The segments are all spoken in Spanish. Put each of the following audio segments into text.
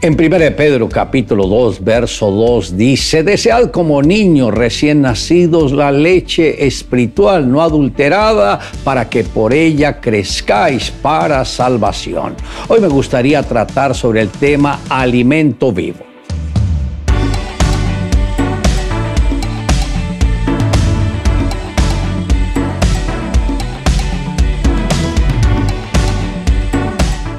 En 1 Pedro capítulo 2, verso 2 dice, desead como niños recién nacidos la leche espiritual no adulterada para que por ella crezcáis para salvación. Hoy me gustaría tratar sobre el tema alimento vivo.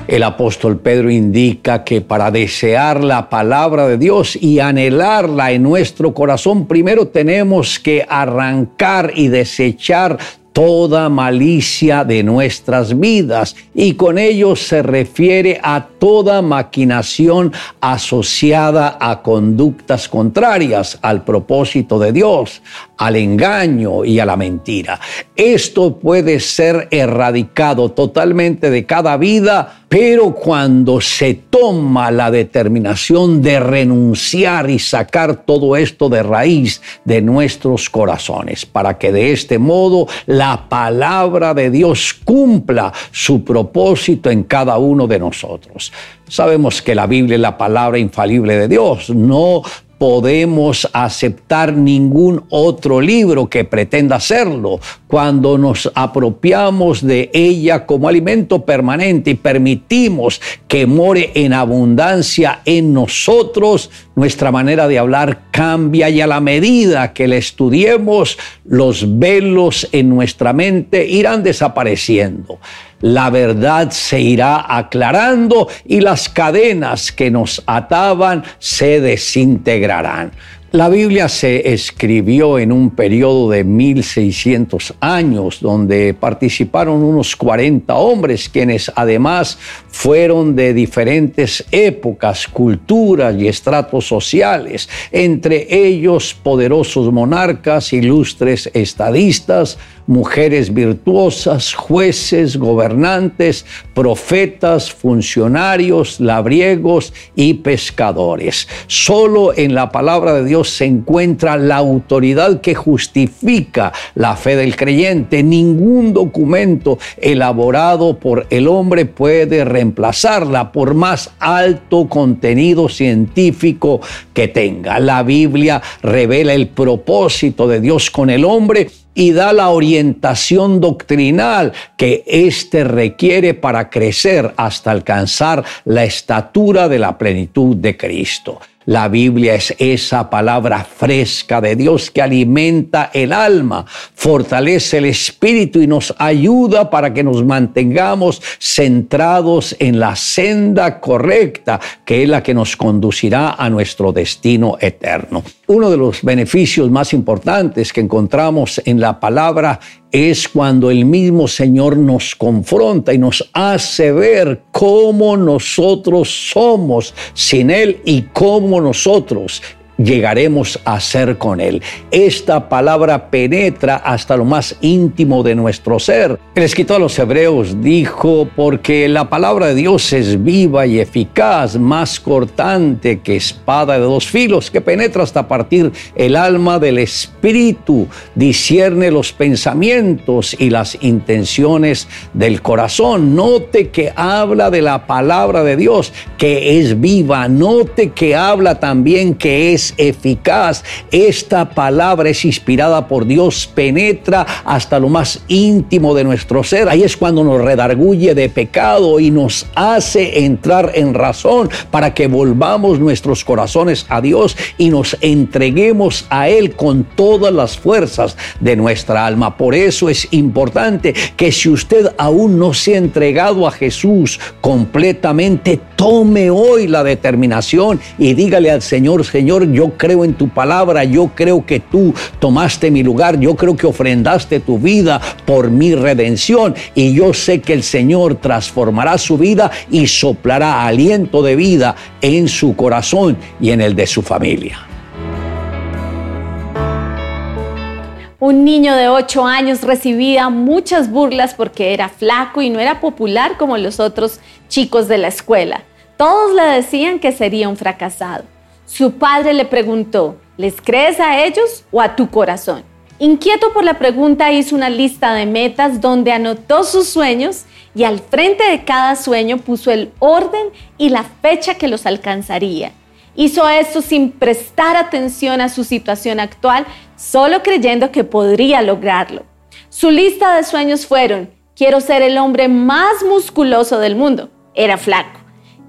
El apóstol Pedro indica que para desear la palabra de Dios y anhelarla en nuestro corazón, primero tenemos que arrancar y desechar toda malicia de nuestras vidas. Y con ello se refiere a toda maquinación asociada a conductas contrarias al propósito de Dios, al engaño y a la mentira. Esto puede ser erradicado totalmente de cada vida pero cuando se toma la determinación de renunciar y sacar todo esto de raíz de nuestros corazones, para que de este modo la palabra de Dios cumpla su propósito en cada uno de nosotros. Sabemos que la Biblia es la palabra infalible de Dios, no podemos aceptar ningún otro libro que pretenda hacerlo. Cuando nos apropiamos de ella como alimento permanente y permitimos que more en abundancia en nosotros, nuestra manera de hablar cambia y a la medida que le estudiemos, los velos en nuestra mente irán desapareciendo la verdad se irá aclarando y las cadenas que nos ataban se desintegrarán. La Biblia se escribió en un periodo de 1600 años donde participaron unos 40 hombres quienes además fueron de diferentes épocas, culturas y estratos sociales, entre ellos poderosos monarcas, ilustres estadistas, mujeres virtuosas, jueces, gobernantes, profetas, funcionarios, labriegos y pescadores. Solo en la palabra de Dios se encuentra la autoridad que justifica la fe del creyente. Ningún documento elaborado por el hombre puede reemplazarla por más alto contenido científico que tenga. La Biblia revela el propósito de Dios con el hombre y da la orientación doctrinal que éste requiere para crecer hasta alcanzar la estatura de la plenitud de Cristo. La Biblia es esa palabra fresca de Dios que alimenta el alma, fortalece el espíritu y nos ayuda para que nos mantengamos centrados en la senda correcta, que es la que nos conducirá a nuestro destino eterno. Uno de los beneficios más importantes que encontramos en la palabra es cuando el mismo Señor nos confronta y nos hace ver cómo nosotros somos sin Él y cómo nosotros llegaremos a ser con Él. Esta palabra penetra hasta lo más íntimo de nuestro ser. El escritor a los Hebreos dijo, porque la palabra de Dios es viva y eficaz, más cortante que espada de dos filos, que penetra hasta partir el alma del espíritu, discierne los pensamientos y las intenciones del corazón. Note que habla de la palabra de Dios, que es viva. Note que habla también que eficaz. Esta palabra es inspirada por Dios, penetra hasta lo más íntimo de nuestro ser. Ahí es cuando nos redarguye de pecado y nos hace entrar en razón para que volvamos nuestros corazones a Dios y nos entreguemos a Él con todas las fuerzas de nuestra alma. Por eso es importante que si usted aún no se ha entregado a Jesús completamente, tome hoy la determinación y dígale al Señor, Señor, yo creo en tu palabra, yo creo que tú tomaste mi lugar, yo creo que ofrendaste tu vida por mi redención y yo sé que el Señor transformará su vida y soplará aliento de vida en su corazón y en el de su familia. Un niño de 8 años recibía muchas burlas porque era flaco y no era popular como los otros chicos de la escuela. Todos le decían que sería un fracasado. Su padre le preguntó, ¿les crees a ellos o a tu corazón? Inquieto por la pregunta, hizo una lista de metas donde anotó sus sueños y al frente de cada sueño puso el orden y la fecha que los alcanzaría. Hizo esto sin prestar atención a su situación actual, solo creyendo que podría lograrlo. Su lista de sueños fueron, quiero ser el hombre más musculoso del mundo, era flaco.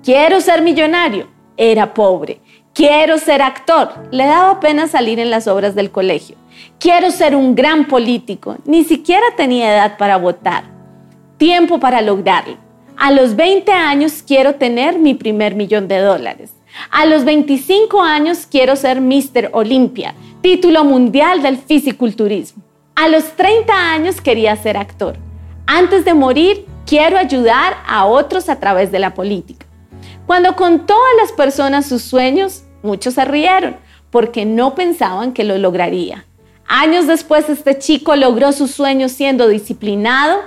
Quiero ser millonario, era pobre. Quiero ser actor, le daba pena salir en las obras del colegio. Quiero ser un gran político, ni siquiera tenía edad para votar. Tiempo para lograrlo. A los 20 años quiero tener mi primer millón de dólares. A los 25 años quiero ser Mr. Olympia, título mundial del fisiculturismo. A los 30 años quería ser actor. Antes de morir, quiero ayudar a otros a través de la política. Cuando contó a las personas sus sueños, muchos se rieron porque no pensaban que lo lograría. Años después, este chico logró sus sueños siendo disciplinado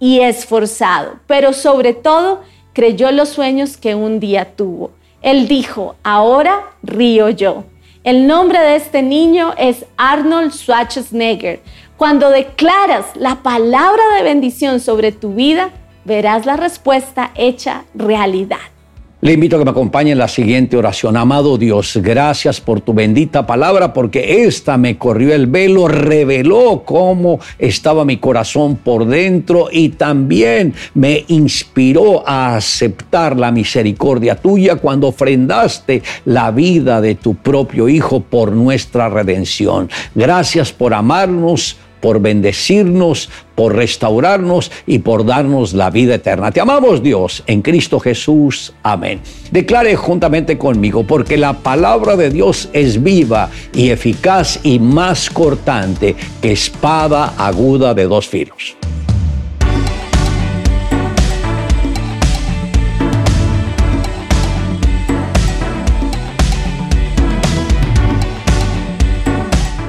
y esforzado, pero sobre todo creyó los sueños que un día tuvo. Él dijo, ahora río yo. El nombre de este niño es Arnold Schwarzenegger. Cuando declaras la palabra de bendición sobre tu vida, verás la respuesta hecha realidad. Le invito a que me acompañe en la siguiente oración. Amado Dios, gracias por tu bendita palabra, porque esta me corrió el velo, reveló cómo estaba mi corazón por dentro y también me inspiró a aceptar la misericordia tuya cuando ofrendaste la vida de tu propio Hijo por nuestra redención. Gracias por amarnos por bendecirnos, por restaurarnos y por darnos la vida eterna. Te amamos Dios en Cristo Jesús. Amén. Declare juntamente conmigo, porque la palabra de Dios es viva y eficaz y más cortante que espada aguda de dos filos